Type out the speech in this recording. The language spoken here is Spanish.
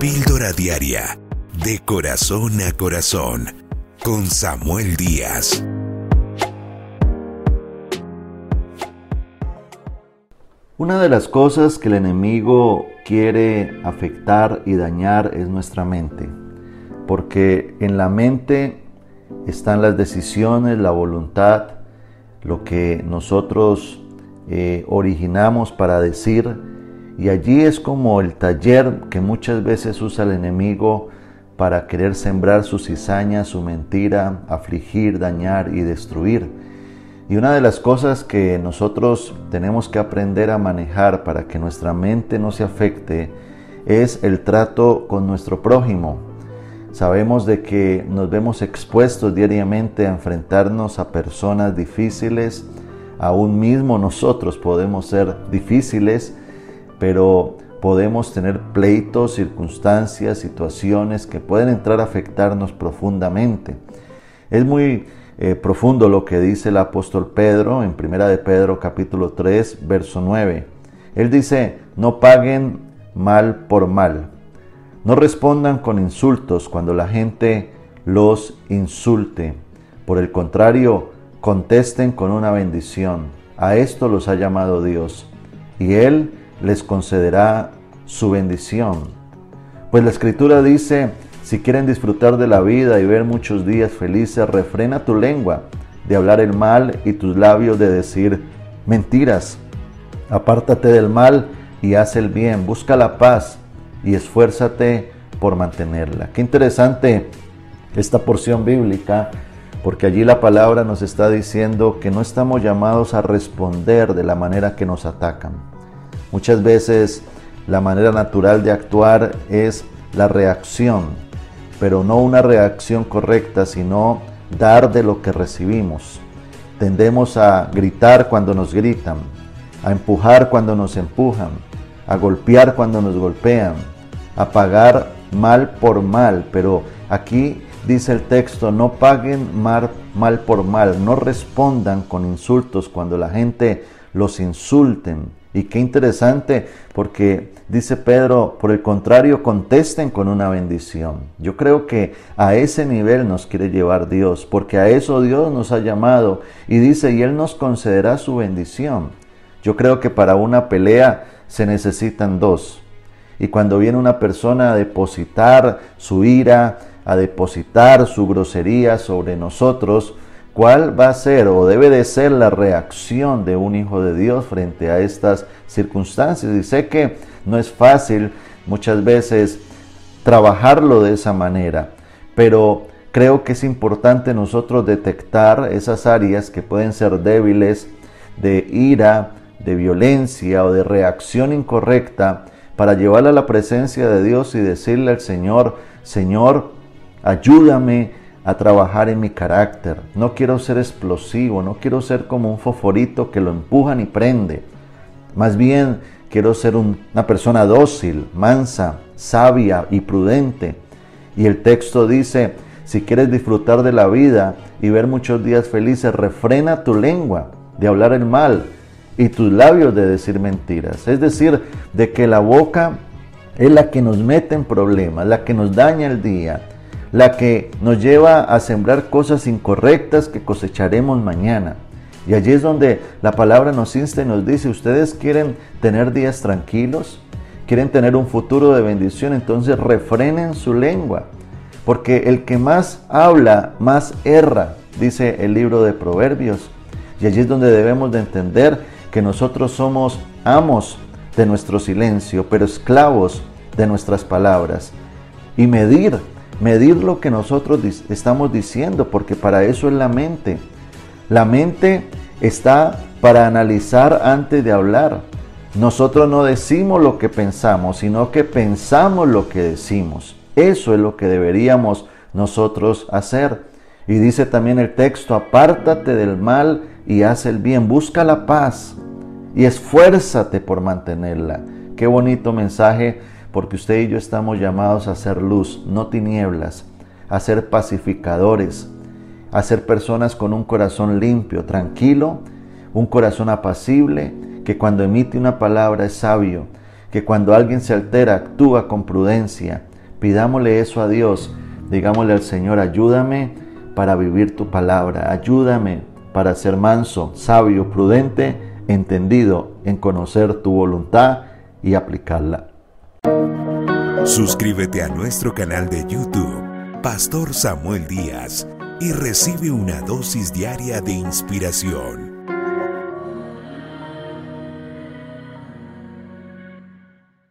Píldora Diaria, de corazón a corazón, con Samuel Díaz. Una de las cosas que el enemigo quiere afectar y dañar es nuestra mente, porque en la mente están las decisiones, la voluntad, lo que nosotros eh, originamos para decir, y allí es como el taller que muchas veces usa el enemigo para querer sembrar su cizaña, su mentira, afligir, dañar y destruir. Y una de las cosas que nosotros tenemos que aprender a manejar para que nuestra mente no se afecte es el trato con nuestro prójimo. Sabemos de que nos vemos expuestos diariamente a enfrentarnos a personas difíciles, aún mismo nosotros podemos ser difíciles, pero podemos tener pleitos, circunstancias, situaciones que pueden entrar a afectarnos profundamente. Es muy eh, profundo lo que dice el apóstol Pedro en Primera de Pedro capítulo 3, verso 9. Él dice, no paguen mal por mal. No respondan con insultos cuando la gente los insulte. Por el contrario, contesten con una bendición. A esto los ha llamado Dios, y Él les concederá su bendición. Pues la escritura dice, si quieren disfrutar de la vida y ver muchos días felices, refrena tu lengua de hablar el mal y tus labios de decir mentiras. Apártate del mal y haz el bien, busca la paz y esfuérzate por mantenerla. Qué interesante esta porción bíblica porque allí la palabra nos está diciendo que no estamos llamados a responder de la manera que nos atacan. Muchas veces la manera natural de actuar es la reacción, pero no una reacción correcta, sino dar de lo que recibimos. Tendemos a gritar cuando nos gritan, a empujar cuando nos empujan, a golpear cuando nos golpean, a pagar mal por mal, pero aquí dice el texto, no paguen mal, por mal, no respondan con insultos cuando la gente los insulten. Y qué interesante, porque dice Pedro, por el contrario, contesten con una bendición. Yo creo que a ese nivel nos quiere llevar Dios, porque a eso Dios nos ha llamado y dice, y Él nos concederá su bendición. Yo creo que para una pelea se necesitan dos. Y cuando viene una persona a depositar su ira, a depositar su grosería sobre nosotros, ¿cuál va a ser o debe de ser la reacción de un hijo de Dios frente a estas circunstancias? Y sé que no es fácil muchas veces trabajarlo de esa manera, pero creo que es importante nosotros detectar esas áreas que pueden ser débiles de ira, de violencia o de reacción incorrecta para llevarla a la presencia de Dios y decirle al Señor, Señor, Ayúdame a trabajar en mi carácter. No quiero ser explosivo, no quiero ser como un foforito que lo empujan y prende. Más bien quiero ser una persona dócil, mansa, sabia y prudente. Y el texto dice, si quieres disfrutar de la vida y ver muchos días felices, refrena tu lengua de hablar el mal y tus labios de decir mentiras. Es decir, de que la boca es la que nos mete en problemas, la que nos daña el día, la que nos lleva a sembrar cosas incorrectas que cosecharemos mañana. Y allí es donde la palabra nos insta y nos dice, ustedes quieren tener días tranquilos, quieren tener un futuro de bendición, entonces refrenen su lengua, porque el que más habla, más erra, dice el libro de Proverbios. Y allí es donde debemos de entender que nosotros somos amos de nuestro silencio, pero esclavos de nuestras palabras. Y medir medir lo que nosotros estamos diciendo, porque para eso es la mente. La mente está para analizar antes de hablar. Nosotros no decimos lo que pensamos, sino que pensamos lo que decimos. Eso es lo que deberíamos nosotros hacer. Y dice también el texto, apártate del mal y haz el bien, busca la paz y esfuérzate por mantenerla. Qué bonito mensaje porque usted y yo estamos llamados a ser luz, no tinieblas, a ser pacificadores, a ser personas con un corazón limpio, tranquilo, un corazón apacible, que cuando emite una palabra es sabio, que cuando alguien se altera actúa con prudencia, Pidámosle eso a Dios. Digámosle al Señor, ayúdame para vivir tu palabra. Ayúdame para ser manso, sabio, prudente, entendido en conocer tu voluntad y aplicarla. Suscríbete a nuestro canal de YouTube, Pastor Samuel Díaz, y recibe una dosis diaria de inspiración.